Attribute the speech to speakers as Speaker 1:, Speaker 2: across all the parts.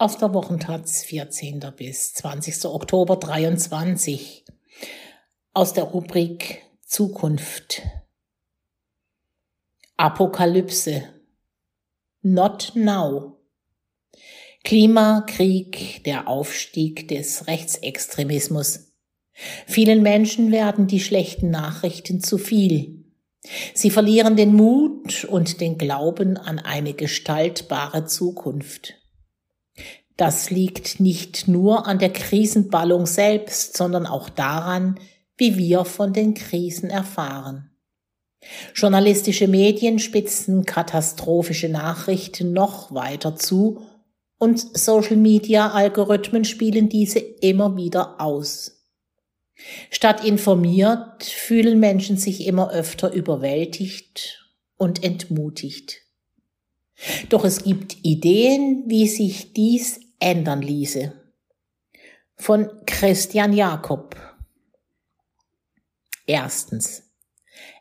Speaker 1: aus der Wochentaz 14. bis 20. Oktober 23 aus der Rubrik Zukunft. Apokalypse. Not now. Klimakrieg, der Aufstieg des Rechtsextremismus. Vielen Menschen werden die schlechten Nachrichten zu viel. Sie verlieren den Mut und den Glauben an eine gestaltbare Zukunft. Das liegt nicht nur an der Krisenballung selbst, sondern auch daran, wie wir von den Krisen erfahren. Journalistische Medien spitzen katastrophische Nachrichten noch weiter zu und Social-Media-Algorithmen spielen diese immer wieder aus. Statt informiert fühlen Menschen sich immer öfter überwältigt und entmutigt. Doch es gibt Ideen, wie sich dies ändern ließe. Von Christian Jakob. Erstens.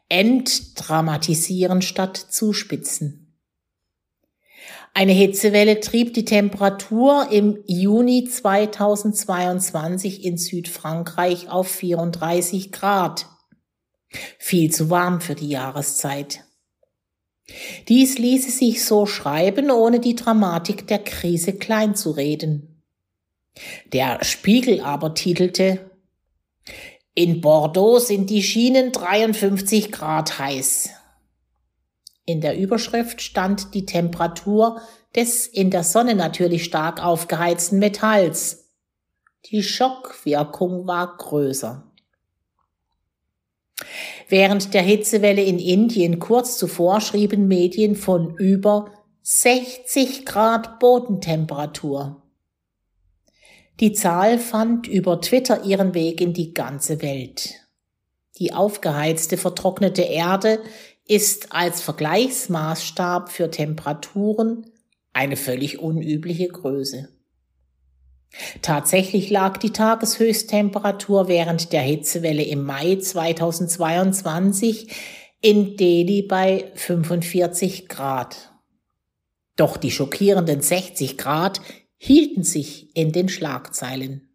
Speaker 1: Entdramatisieren statt zuspitzen. Eine Hitzewelle trieb die Temperatur im Juni 2022 in Südfrankreich auf 34 Grad. Viel zu warm für die Jahreszeit. Dies ließe sich so schreiben, ohne die Dramatik der Krise kleinzureden. Der Spiegel aber titelte In Bordeaux sind die Schienen 53 Grad heiß. In der Überschrift stand die Temperatur des in der Sonne natürlich stark aufgeheizten Metalls. Die Schockwirkung war größer. Während der Hitzewelle in Indien kurz zuvor schrieben Medien von über 60 Grad Bodentemperatur. Die Zahl fand über Twitter ihren Weg in die ganze Welt. Die aufgeheizte, vertrocknete Erde ist als Vergleichsmaßstab für Temperaturen eine völlig unübliche Größe. Tatsächlich lag die Tageshöchsttemperatur während der Hitzewelle im Mai 2022 in Delhi bei 45 Grad. Doch die schockierenden 60 Grad hielten sich in den Schlagzeilen.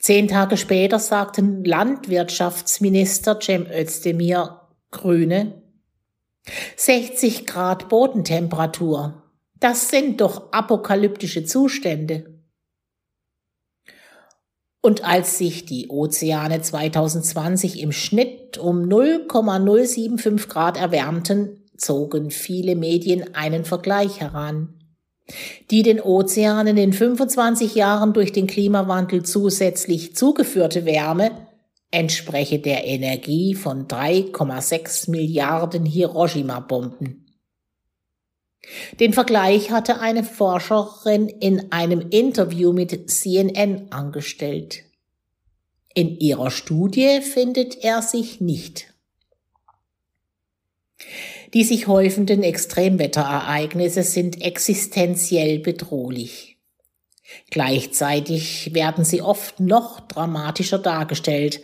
Speaker 1: Zehn Tage später sagten Landwirtschaftsminister Cem Özdemir, Grüne, 60 Grad Bodentemperatur. Das sind doch apokalyptische Zustände. Und als sich die Ozeane 2020 im Schnitt um 0,075 Grad erwärmten, zogen viele Medien einen Vergleich heran. Die den Ozeanen in 25 Jahren durch den Klimawandel zusätzlich zugeführte Wärme entspreche der Energie von 3,6 Milliarden Hiroshima-Bomben. Den Vergleich hatte eine Forscherin in einem Interview mit CNN angestellt. In ihrer Studie findet er sich nicht. Die sich häufenden Extremwetterereignisse sind existenziell bedrohlich. Gleichzeitig werden sie oft noch dramatischer dargestellt.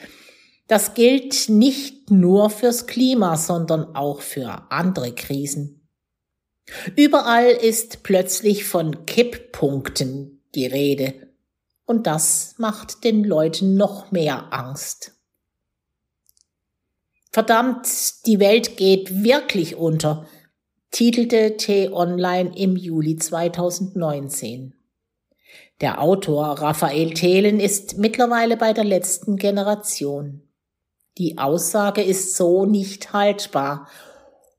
Speaker 1: Das gilt nicht nur fürs Klima, sondern auch für andere Krisen. Überall ist plötzlich von Kipppunkten die Rede. Und das macht den Leuten noch mehr Angst. Verdammt, die Welt geht wirklich unter, titelte T-Online im Juli 2019. Der Autor Raphael Thelen ist mittlerweile bei der letzten Generation. Die Aussage ist so nicht haltbar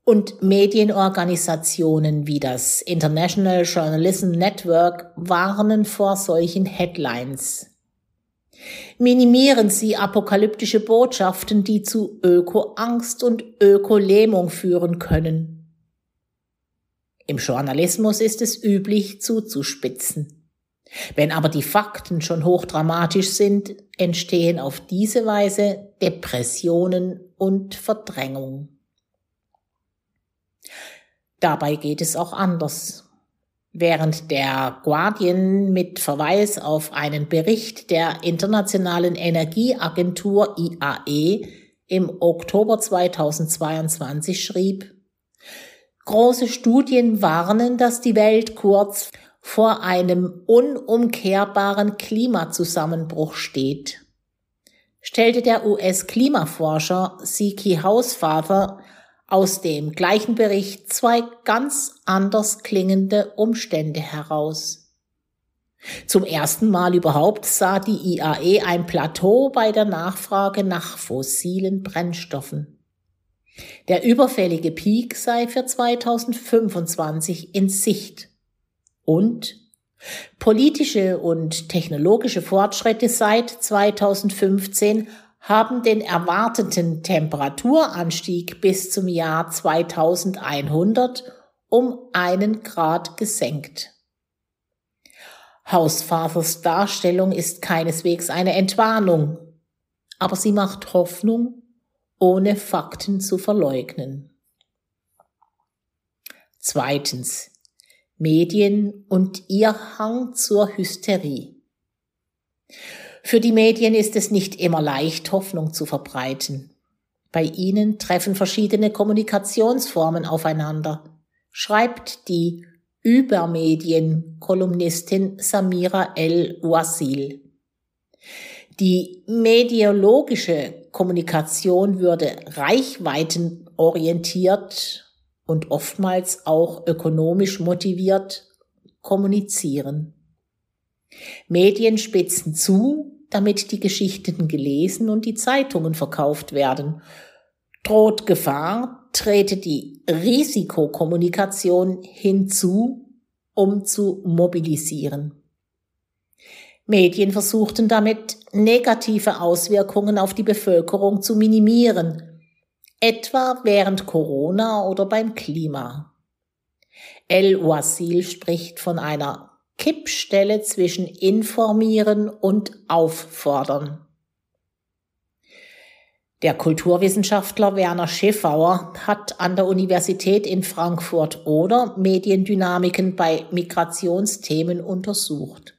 Speaker 1: und Medienorganisationen wie das International Journalism Network warnen vor solchen Headlines. Minimieren Sie apokalyptische Botschaften, die zu Ökoangst und Ökolähmung führen können. Im Journalismus ist es üblich zuzuspitzen. Wenn aber die Fakten schon hochdramatisch sind, entstehen auf diese Weise Depressionen und Verdrängung. Dabei geht es auch anders. Während der Guardian mit Verweis auf einen Bericht der Internationalen Energieagentur IAE im Oktober 2022 schrieb, Große Studien warnen, dass die Welt kurz vor einem unumkehrbaren Klimazusammenbruch steht, stellte der US-Klimaforscher Siki Hausfather aus dem gleichen Bericht zwei ganz anders klingende Umstände heraus. Zum ersten Mal überhaupt sah die IAE ein Plateau bei der Nachfrage nach fossilen Brennstoffen. Der überfällige Peak sei für 2025 in Sicht. Und politische und technologische Fortschritte seit 2015 haben den erwarteten Temperaturanstieg bis zum Jahr 2100 um einen Grad gesenkt. Hausvaters Darstellung ist keineswegs eine Entwarnung, aber sie macht Hoffnung, ohne Fakten zu verleugnen. Zweitens. Medien und ihr Hang zur Hysterie. Für die Medien ist es nicht immer leicht, Hoffnung zu verbreiten. Bei ihnen treffen verschiedene Kommunikationsformen aufeinander, schreibt die Übermedien-Kolumnistin Samira El-Wasil. Die mediologische Kommunikation würde reichweitenorientiert und oftmals auch ökonomisch motiviert kommunizieren. Medien spitzen zu, damit die Geschichten gelesen und die Zeitungen verkauft werden. Droht Gefahr, trete die Risikokommunikation hinzu, um zu mobilisieren. Medien versuchten damit negative Auswirkungen auf die Bevölkerung zu minimieren, etwa während Corona oder beim Klima. El Wasil spricht von einer Kippstelle zwischen informieren und auffordern. Der Kulturwissenschaftler Werner Schiffauer hat an der Universität in Frankfurt oder Mediendynamiken bei Migrationsthemen untersucht.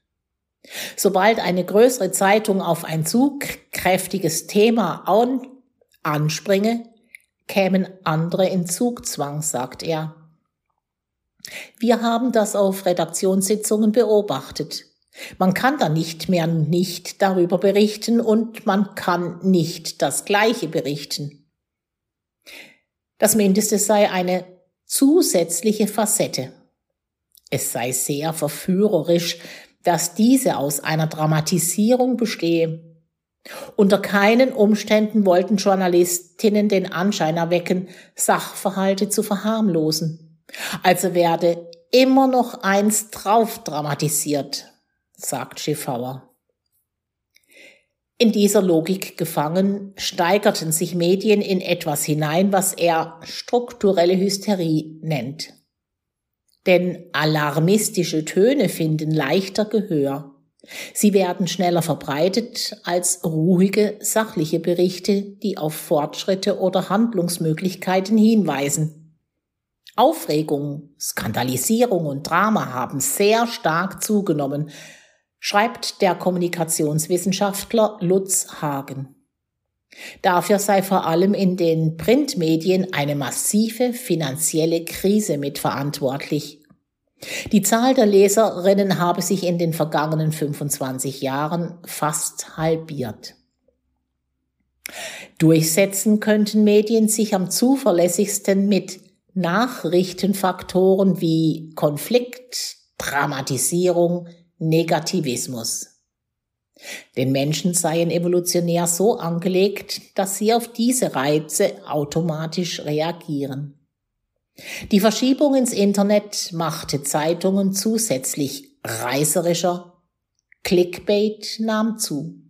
Speaker 1: Sobald eine größere Zeitung auf ein zugkräftiges Thema anspringe, kämen andere in Zugzwang, sagt er. Wir haben das auf Redaktionssitzungen beobachtet. Man kann da nicht mehr nicht darüber berichten und man kann nicht das Gleiche berichten. Das Mindeste sei eine zusätzliche Facette. Es sei sehr verführerisch, dass diese aus einer Dramatisierung bestehe. Unter keinen Umständen wollten Journalistinnen den Anschein erwecken, Sachverhalte zu verharmlosen. Also werde immer noch eins drauf dramatisiert sagt Schiffauer. In dieser Logik gefangen, steigerten sich Medien in etwas hinein, was er strukturelle Hysterie nennt. Denn alarmistische Töne finden leichter Gehör. Sie werden schneller verbreitet als ruhige, sachliche Berichte, die auf Fortschritte oder Handlungsmöglichkeiten hinweisen. Aufregung, Skandalisierung und Drama haben sehr stark zugenommen, schreibt der Kommunikationswissenschaftler Lutz Hagen. Dafür sei vor allem in den Printmedien eine massive finanzielle Krise mitverantwortlich. Die Zahl der Leserinnen habe sich in den vergangenen 25 Jahren fast halbiert. Durchsetzen könnten Medien sich am zuverlässigsten mit Nachrichtenfaktoren wie Konflikt, Dramatisierung, Negativismus. Den Menschen seien evolutionär so angelegt, dass sie auf diese Reize automatisch reagieren. Die Verschiebung ins Internet machte Zeitungen zusätzlich reißerischer, Clickbait nahm zu.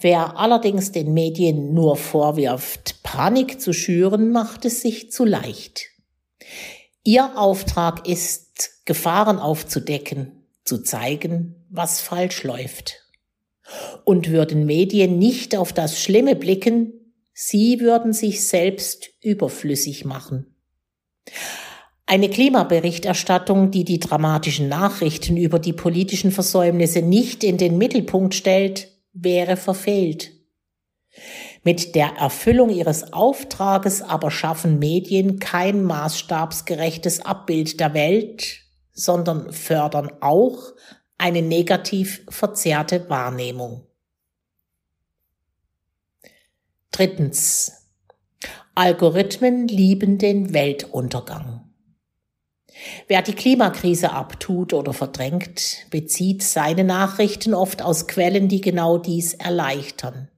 Speaker 1: Wer allerdings den Medien nur vorwirft, Panik zu schüren, macht es sich zu leicht. Ihr Auftrag ist Gefahren aufzudecken, zu zeigen, was falsch läuft. Und würden Medien nicht auf das Schlimme blicken, sie würden sich selbst überflüssig machen. Eine Klimaberichterstattung, die die dramatischen Nachrichten über die politischen Versäumnisse nicht in den Mittelpunkt stellt, wäre verfehlt. Mit der Erfüllung ihres Auftrages aber schaffen Medien kein maßstabsgerechtes Abbild der Welt, sondern fördern auch eine negativ verzerrte Wahrnehmung. Drittens. Algorithmen lieben den Weltuntergang. Wer die Klimakrise abtut oder verdrängt, bezieht seine Nachrichten oft aus Quellen, die genau dies erleichtern.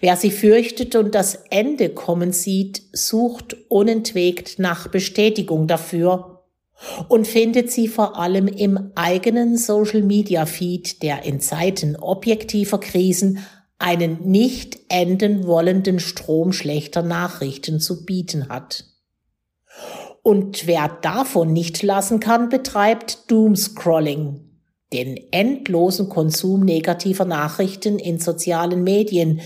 Speaker 1: Wer sie fürchtet und das Ende kommen sieht, sucht unentwegt nach Bestätigung dafür und findet sie vor allem im eigenen Social Media Feed, der in Zeiten objektiver Krisen einen nicht enden wollenden Strom schlechter Nachrichten zu bieten hat. Und wer davon nicht lassen kann, betreibt Doomscrolling, den endlosen Konsum negativer Nachrichten in sozialen Medien,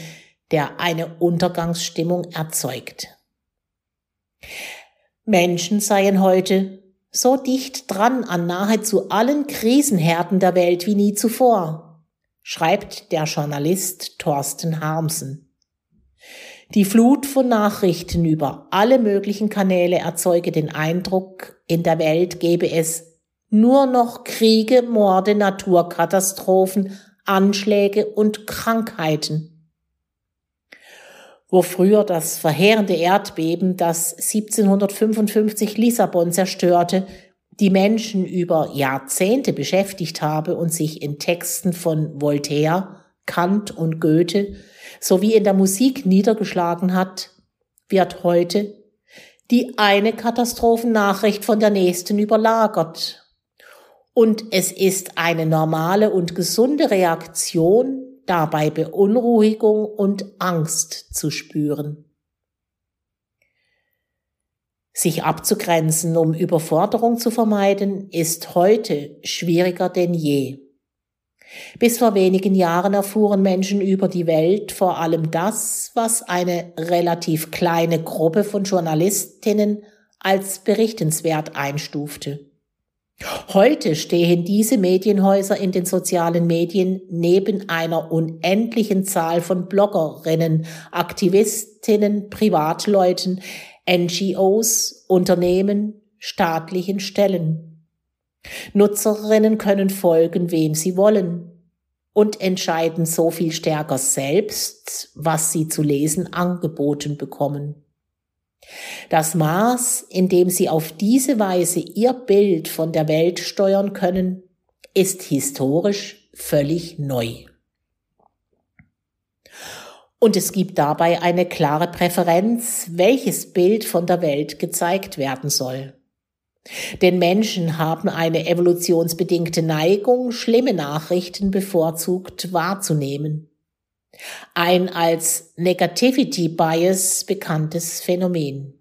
Speaker 1: der eine Untergangsstimmung erzeugt. Menschen seien heute so dicht dran an nahezu allen Krisenherden der Welt wie nie zuvor, schreibt der Journalist Thorsten Harmsen. Die Flut von Nachrichten über alle möglichen Kanäle erzeuge den Eindruck, in der Welt gebe es nur noch Kriege, Morde, Naturkatastrophen, Anschläge und Krankheiten. Wo früher das verheerende Erdbeben, das 1755 Lissabon zerstörte, die Menschen über Jahrzehnte beschäftigt habe und sich in Texten von Voltaire, Kant und Goethe sowie in der Musik niedergeschlagen hat, wird heute die eine Katastrophennachricht von der nächsten überlagert. Und es ist eine normale und gesunde Reaktion, dabei Beunruhigung und Angst zu spüren. Sich abzugrenzen, um Überforderung zu vermeiden, ist heute schwieriger denn je. Bis vor wenigen Jahren erfuhren Menschen über die Welt vor allem das, was eine relativ kleine Gruppe von Journalistinnen als berichtenswert einstufte. Heute stehen diese Medienhäuser in den sozialen Medien neben einer unendlichen Zahl von Bloggerinnen, Aktivistinnen, Privatleuten, NGOs, Unternehmen, staatlichen Stellen. Nutzerinnen können folgen, wem sie wollen und entscheiden so viel stärker selbst, was sie zu lesen angeboten bekommen. Das Maß, in dem sie auf diese Weise ihr Bild von der Welt steuern können, ist historisch völlig neu. Und es gibt dabei eine klare Präferenz, welches Bild von der Welt gezeigt werden soll. Denn Menschen haben eine evolutionsbedingte Neigung, schlimme Nachrichten bevorzugt wahrzunehmen. Ein als Negativity Bias bekanntes Phänomen.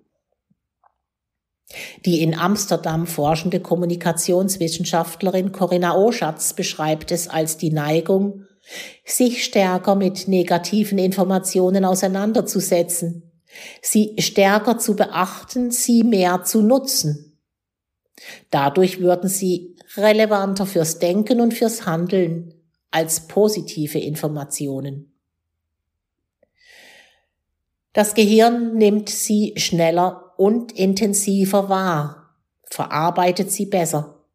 Speaker 1: Die in Amsterdam forschende Kommunikationswissenschaftlerin Corinna Oschatz beschreibt es als die Neigung, sich stärker mit negativen Informationen auseinanderzusetzen, sie stärker zu beachten, sie mehr zu nutzen. Dadurch würden sie relevanter fürs Denken und fürs Handeln als positive Informationen. Das Gehirn nimmt sie schneller und intensiver wahr, verarbeitet sie besser.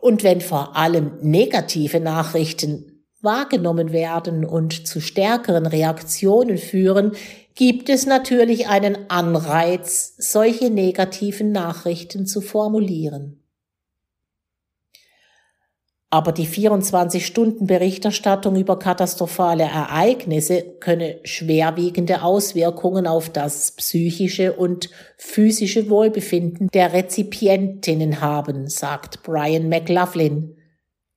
Speaker 1: Und wenn vor allem negative Nachrichten wahrgenommen werden und zu stärkeren Reaktionen führen, gibt es natürlich einen Anreiz, solche negativen Nachrichten zu formulieren. Aber die 24-Stunden-Berichterstattung über katastrophale Ereignisse könne schwerwiegende Auswirkungen auf das psychische und physische Wohlbefinden der Rezipientinnen haben, sagt Brian McLaughlin,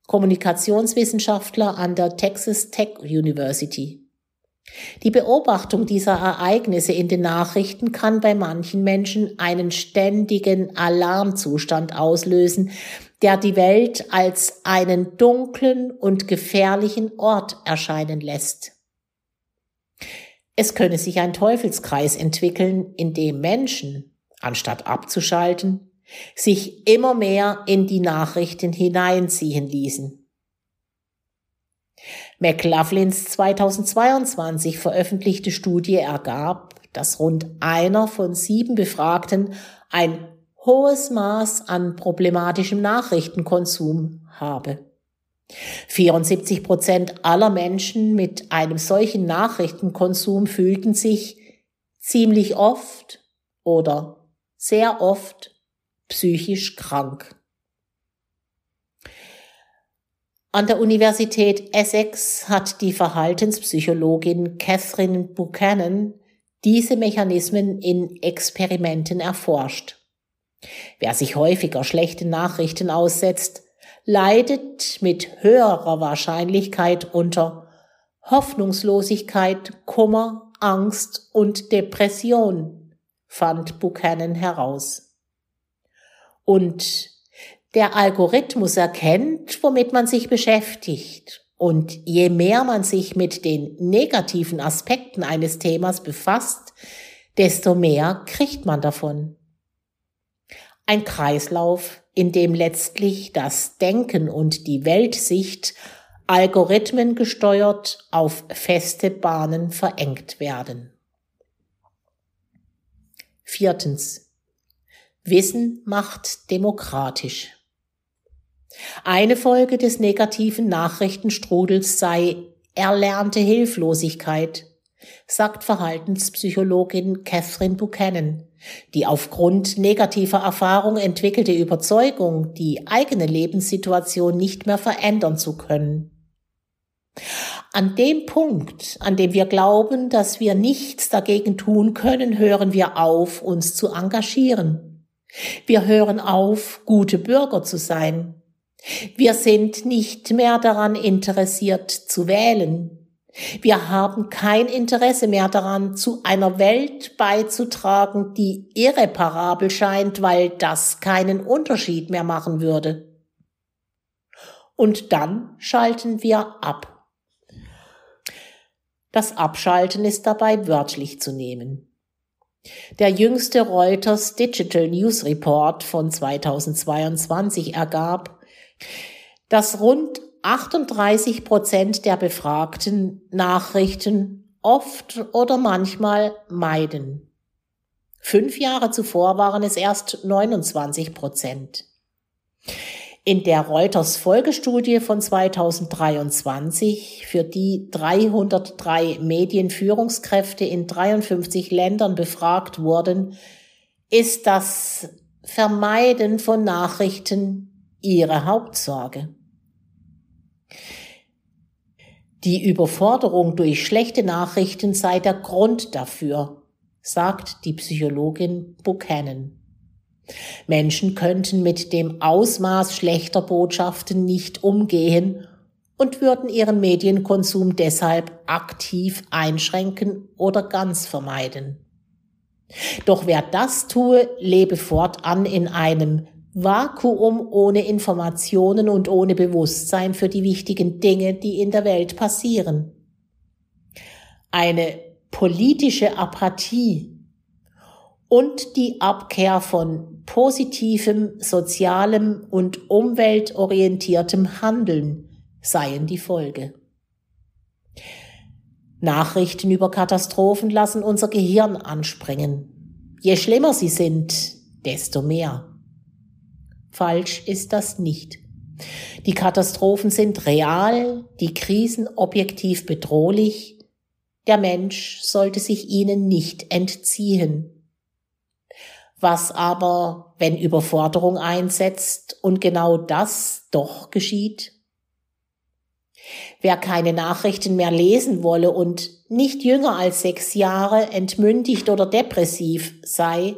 Speaker 1: Kommunikationswissenschaftler an der Texas Tech University. Die Beobachtung dieser Ereignisse in den Nachrichten kann bei manchen Menschen einen ständigen Alarmzustand auslösen, der die Welt als einen dunklen und gefährlichen Ort erscheinen lässt. Es könne sich ein Teufelskreis entwickeln, in dem Menschen, anstatt abzuschalten, sich immer mehr in die Nachrichten hineinziehen ließen. McLaughlins 2022 veröffentlichte Studie ergab, dass rund einer von sieben Befragten ein hohes Maß an problematischem Nachrichtenkonsum habe. 74 Prozent aller Menschen mit einem solchen Nachrichtenkonsum fühlten sich ziemlich oft oder sehr oft psychisch krank. An der Universität Essex hat die Verhaltenspsychologin Catherine Buchanan diese Mechanismen in Experimenten erforscht. Wer sich häufiger schlechten Nachrichten aussetzt, leidet mit höherer Wahrscheinlichkeit unter Hoffnungslosigkeit, Kummer, Angst und Depression, fand Buchanan heraus. Und der Algorithmus erkennt, womit man sich beschäftigt. Und je mehr man sich mit den negativen Aspekten eines Themas befasst, desto mehr kriegt man davon. Ein Kreislauf, in dem letztlich das Denken und die Weltsicht Algorithmen gesteuert auf feste Bahnen verengt werden. Viertens. Wissen macht demokratisch. Eine Folge des negativen Nachrichtenstrudels sei erlernte Hilflosigkeit, sagt Verhaltenspsychologin Catherine Buchanan, die aufgrund negativer Erfahrung entwickelte Überzeugung, die eigene Lebenssituation nicht mehr verändern zu können. An dem Punkt, an dem wir glauben, dass wir nichts dagegen tun können, hören wir auf, uns zu engagieren. Wir hören auf, gute Bürger zu sein. Wir sind nicht mehr daran interessiert zu wählen. Wir haben kein Interesse mehr daran, zu einer Welt beizutragen, die irreparabel scheint, weil das keinen Unterschied mehr machen würde. Und dann schalten wir ab. Das Abschalten ist dabei wörtlich zu nehmen. Der jüngste Reuters Digital News Report von 2022 ergab, dass rund 38 Prozent der Befragten Nachrichten oft oder manchmal meiden. Fünf Jahre zuvor waren es erst 29 Prozent. In der Reuters Folgestudie von 2023, für die 303 Medienführungskräfte in 53 Ländern befragt wurden, ist das Vermeiden von Nachrichten ihre Hauptsorge. Die Überforderung durch schlechte Nachrichten sei der Grund dafür, sagt die Psychologin Buchanan. Menschen könnten mit dem Ausmaß schlechter Botschaften nicht umgehen und würden ihren Medienkonsum deshalb aktiv einschränken oder ganz vermeiden. Doch wer das tue, lebe fortan in einem Vakuum ohne Informationen und ohne Bewusstsein für die wichtigen Dinge, die in der Welt passieren. Eine politische Apathie und die Abkehr von positivem, sozialem und umweltorientiertem Handeln seien die Folge. Nachrichten über Katastrophen lassen unser Gehirn anspringen. Je schlimmer sie sind, desto mehr. Falsch ist das nicht. Die Katastrophen sind real, die Krisen objektiv bedrohlich. Der Mensch sollte sich ihnen nicht entziehen. Was aber, wenn Überforderung einsetzt und genau das doch geschieht? Wer keine Nachrichten mehr lesen wolle und nicht jünger als sechs Jahre entmündigt oder depressiv sei,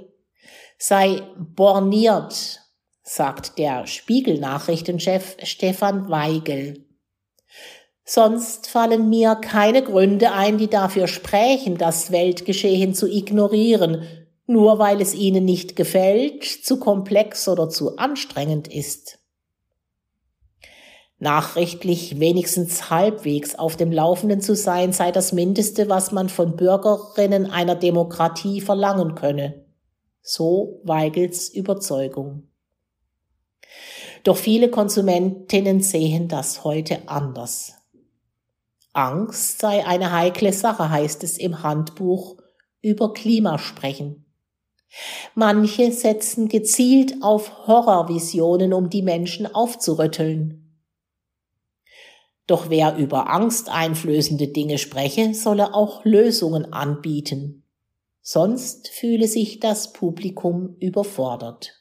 Speaker 1: sei borniert sagt der Spiegel-Nachrichtenchef Stefan Weigel. Sonst fallen mir keine Gründe ein, die dafür sprechen, das Weltgeschehen zu ignorieren, nur weil es ihnen nicht gefällt, zu komplex oder zu anstrengend ist. Nachrichtlich wenigstens halbwegs auf dem Laufenden zu sein, sei das Mindeste, was man von Bürgerinnen einer Demokratie verlangen könne. So Weigels Überzeugung. Doch viele Konsumentinnen sehen das heute anders. Angst sei eine heikle Sache, heißt es im Handbuch über Klimasprechen. Manche setzen gezielt auf Horrorvisionen, um die Menschen aufzurütteln. Doch wer über angsteinflößende Dinge spreche, solle auch Lösungen anbieten. Sonst fühle sich das Publikum überfordert.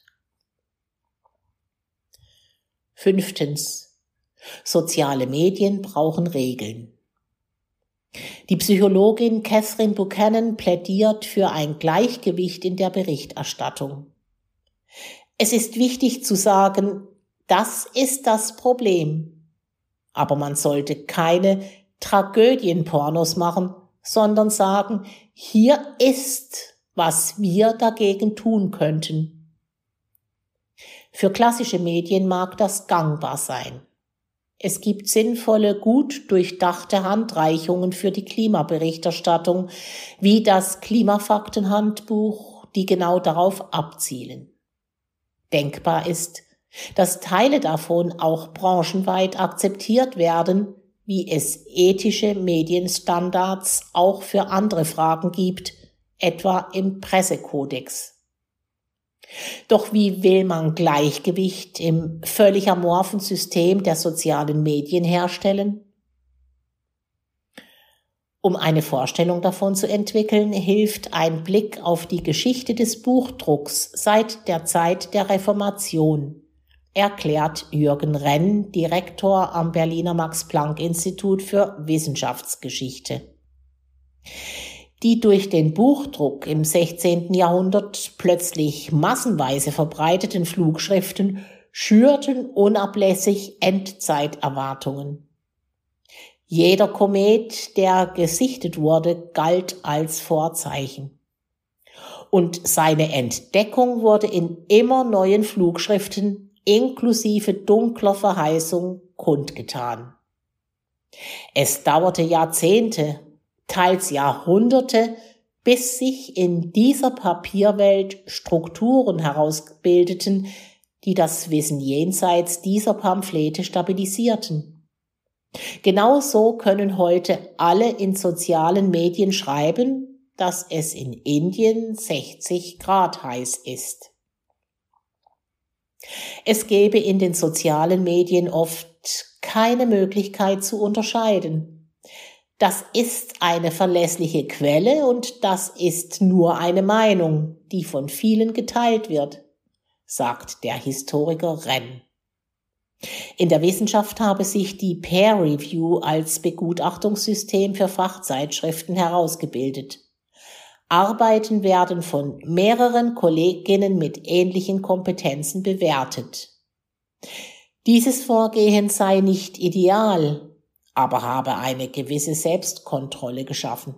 Speaker 1: Fünftens. Soziale Medien brauchen Regeln. Die Psychologin Catherine Buchanan plädiert für ein Gleichgewicht in der Berichterstattung. Es ist wichtig zu sagen, das ist das Problem. Aber man sollte keine Tragödienpornos machen, sondern sagen, hier ist, was wir dagegen tun könnten. Für klassische Medien mag das gangbar sein. Es gibt sinnvolle, gut durchdachte Handreichungen für die Klimaberichterstattung, wie das Klimafaktenhandbuch, die genau darauf abzielen. Denkbar ist, dass Teile davon auch branchenweit akzeptiert werden, wie es ethische Medienstandards auch für andere Fragen gibt, etwa im Pressekodex. Doch wie will man Gleichgewicht im völlig amorphen System der sozialen Medien herstellen? Um eine Vorstellung davon zu entwickeln, hilft ein Blick auf die Geschichte des Buchdrucks seit der Zeit der Reformation, erklärt Jürgen Renn, Direktor am Berliner Max Planck Institut für Wissenschaftsgeschichte die durch den Buchdruck im 16. Jahrhundert plötzlich massenweise verbreiteten Flugschriften schürten unablässig Endzeiterwartungen. Jeder Komet, der gesichtet wurde, galt als Vorzeichen. Und seine Entdeckung wurde in immer neuen Flugschriften inklusive dunkler Verheißung kundgetan. Es dauerte Jahrzehnte, teils Jahrhunderte, bis sich in dieser Papierwelt Strukturen herausbildeten, die das Wissen jenseits dieser Pamphlete stabilisierten. Genauso können heute alle in sozialen Medien schreiben, dass es in Indien 60 Grad heiß ist. Es gebe in den sozialen Medien oft keine Möglichkeit zu unterscheiden. Das ist eine verlässliche Quelle und das ist nur eine Meinung, die von vielen geteilt wird, sagt der Historiker Renn. In der Wissenschaft habe sich die Peer Review als Begutachtungssystem für Fachzeitschriften herausgebildet. Arbeiten werden von mehreren Kolleginnen mit ähnlichen Kompetenzen bewertet. Dieses Vorgehen sei nicht ideal, aber habe eine gewisse Selbstkontrolle geschaffen.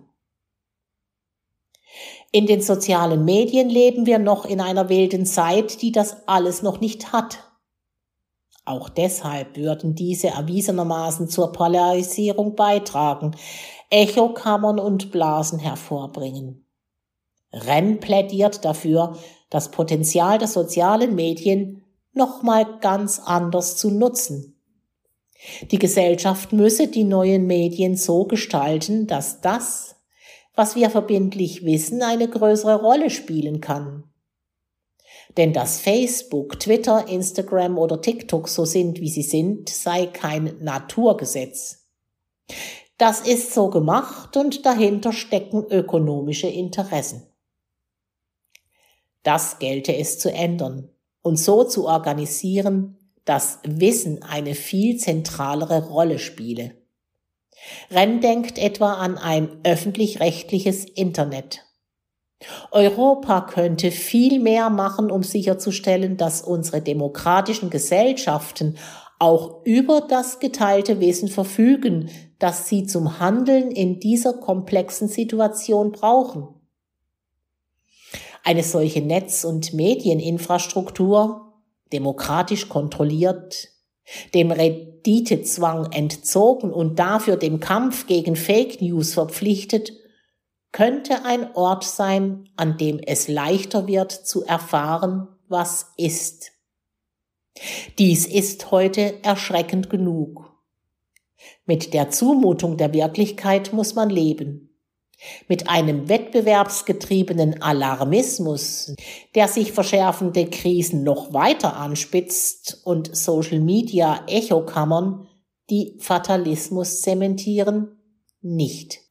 Speaker 1: In den sozialen Medien leben wir noch in einer wilden Zeit, die das alles noch nicht hat. Auch deshalb würden diese erwiesenermaßen zur Polarisierung beitragen, Echokammern und Blasen hervorbringen. Renn plädiert dafür, das Potenzial der sozialen Medien nochmal ganz anders zu nutzen die Gesellschaft müsse die neuen Medien so gestalten, dass das, was wir verbindlich wissen, eine größere Rolle spielen kann. Denn dass Facebook, Twitter, Instagram oder TikTok so sind, wie sie sind, sei kein Naturgesetz. Das ist so gemacht und dahinter stecken ökonomische Interessen. Das gelte es zu ändern und so zu organisieren, dass Wissen eine viel zentralere Rolle spiele. Renn denkt etwa an ein öffentlich-rechtliches Internet. Europa könnte viel mehr machen, um sicherzustellen, dass unsere demokratischen Gesellschaften auch über das geteilte Wissen verfügen, das sie zum Handeln in dieser komplexen Situation brauchen. Eine solche Netz- und Medieninfrastruktur demokratisch kontrolliert, dem Renditezwang entzogen und dafür dem Kampf gegen Fake News verpflichtet, könnte ein Ort sein, an dem es leichter wird zu erfahren, was ist. Dies ist heute erschreckend genug. Mit der Zumutung der Wirklichkeit muss man leben. Mit einem wettbewerbsgetriebenen Alarmismus, der sich verschärfende Krisen noch weiter anspitzt und Social Media Echokammern, die Fatalismus zementieren, nicht.